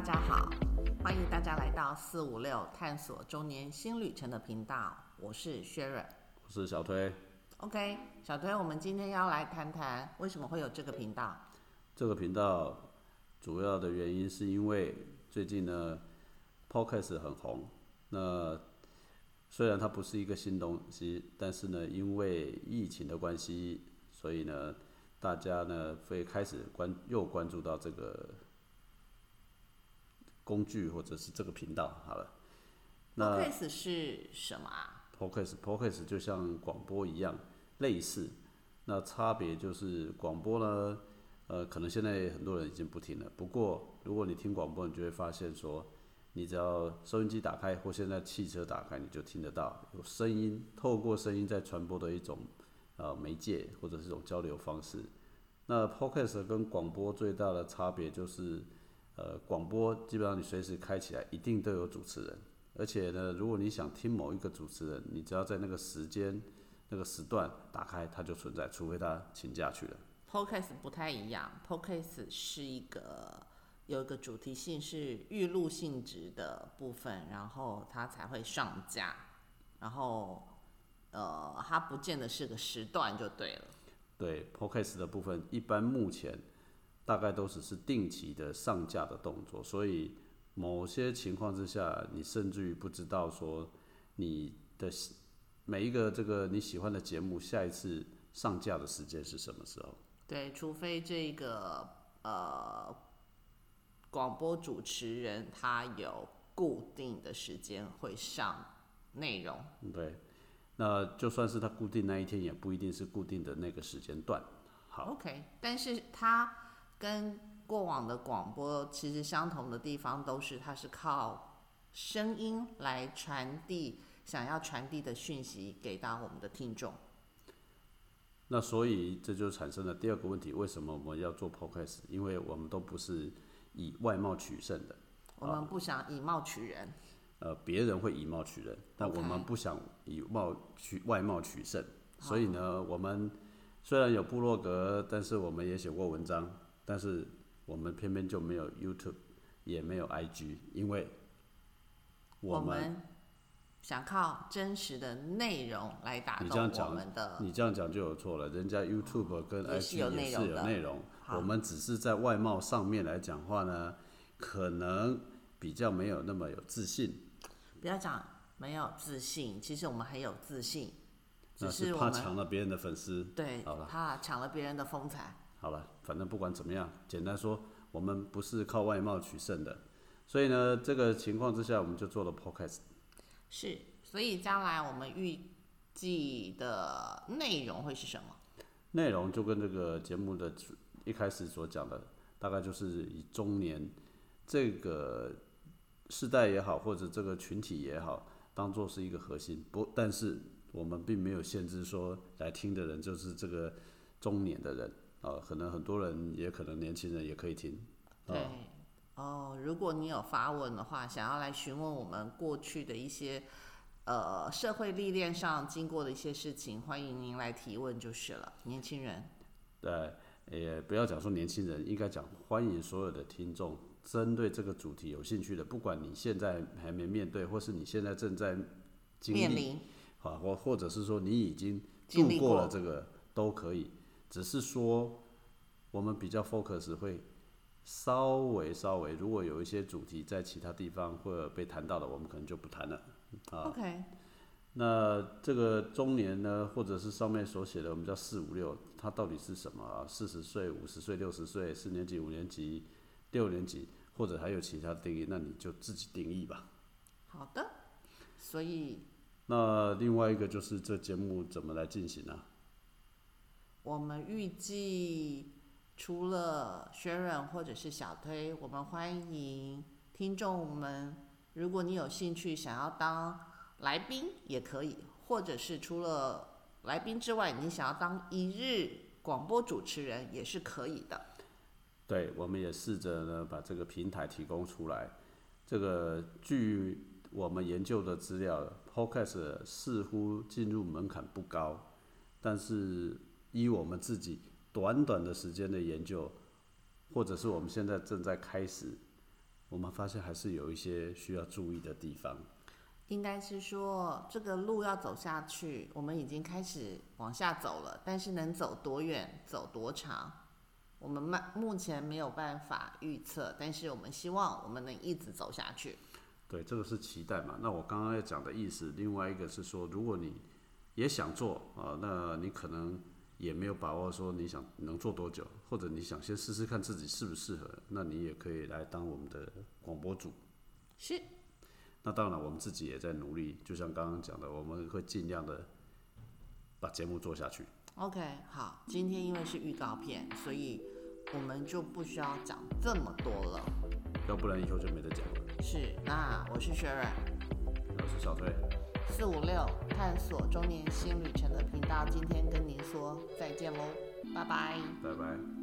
家好，欢迎大家来到四五六探索中年新旅程的频道，我是薛润。我是小推。OK，小推，我们今天要来谈谈为什么会有这个频道。这个频道主要的原因是因为最近呢，Podcast 很红。那虽然它不是一个新东西，但是呢，因为疫情的关系，所以呢，大家呢会开始关又关注到这个工具或者是这个频道。好了，那 Podcast 是什么啊？Podcast Podcast 就像广播一样类似，那差别就是广播呢，呃，可能现在很多人已经不听了。不过如果你听广播，你就会发现说，你只要收音机打开或现在汽车打开，你就听得到有声音，透过声音在传播的一种呃媒介或者是一种交流方式。那 Podcast 跟广播最大的差别就是，呃，广播基本上你随时开起来，一定都有主持人。而且呢，如果你想听某一个主持人，你只要在那个时间、那个时段打开，它就存在，除非他请假去了。Podcast 不太一样，Podcast 是一个有一个主题性是预录性质的部分，然后它才会上架，然后呃，它不见得是个时段就对了。对 Podcast 的部分，一般目前大概都只是定期的上架的动作，所以某些情况之下，你甚至于不知道说你的每一个这个你喜欢的节目下一次上架的时间是什么时候。对，除非这个呃广播主持人他有固定的时间会上内容。对，那就算是他固定那一天，也不一定是固定的那个时间段。好，OK，但是它跟过往的广播其实相同的地方都是它是靠声音来传递想要传递的讯息给到我们的听众。那所以这就产生了第二个问题：为什么我们要做 podcast？因为我们都不是以外貌取胜的。我们不想以貌取人，呃，别人会以貌取人，但我们不想以貌取外貌取胜，所以呢，我们虽然有部落格，但是我们也写过文章，但是我们偏偏就没有 YouTube，也没有 IG，因为我们们想靠真实的内容来打动我们的。你这样讲就有错了，人家 YouTube 跟 IG 有也是内容的有内容，好我们只是在外貌上面来讲话呢，可能比较没有那么有自信，不要讲没有自信，其实我们很有自信，只那是怕抢了别人的粉丝。对好了怕抢了别人的风采。好了，反正不管怎么样，简单说，我们不是靠外貌取胜的，所以呢，这个情况之下，我们就做了 podcast。是，所以将来我们预计的内容会是什么？内容就跟这个节目的一开始所讲的，大概就是以中年这个世代也好，或者这个群体也好，当做是一个核心。不，但是我们并没有限制说来听的人就是这个中年的人啊、可能很多人，也可能年轻人也可以听。啊对，哦，如果你有发问的话，想要来询问我们过去的一些呃社会历练上经过的一些事情，欢迎您来提问就是了，年轻人。对，也不要讲说年轻人，应该讲欢迎所有的听众，针对这个主题有兴趣的，不管你现在还没面对，或是你现在正在经历，面临啊，或或者是说你已经经过了这个都可以，只是说我们比较 focus 会稍微稍微，如果有一些主题在其他地方或者被谈到的，我们可能就不谈了。啊，OK，那这个中年呢，或者是上面所写的，我们叫四五六，它到底是什么啊？四十岁、五十岁、六十岁、四年级、五年级、六年级，或者还有其他定义，那你就自己定义吧。好的。所以那另外一个就是这节目怎么来进行啊？我们预计除了宣传或者是小推，我们欢迎听众们，如果你有兴趣想要当来宾也可以，或者是除了来宾之外，你想要当一日广播主持人也是可以的。对，我们也试着呢把这个平台提供出来。这个据我们研究的资料，Podcast 似乎进入门槛不高，但是依我们自己短短的时间的研究，或者是我们现在正在开始，我们发现还是有一些需要注意的地方。应该是说这个路要走下去，我们已经开始往下走了，但是能走多远、走多长，我们目目前没有办法预测。但是我们希望我们能一直走下去。对，这个是期待嘛？那我刚刚要讲的意思，另外一个是说，如果你也想做啊，那你可能也没有把握说你想能做多久，或者你想先试试看自己适不适合，那你也可以来当我们的广播主。是。那当然，我们自己也在努力，就像刚刚讲的，我们会尽量的把节目做下去。OK，好，今天因为是预告片，所以我们就不需要讲这么多了。要不然以后就没得讲了。是，那我是雪软，我是小崔，四五六探索中年新旅程的频道，今天跟您说再见喽，拜拜，拜拜。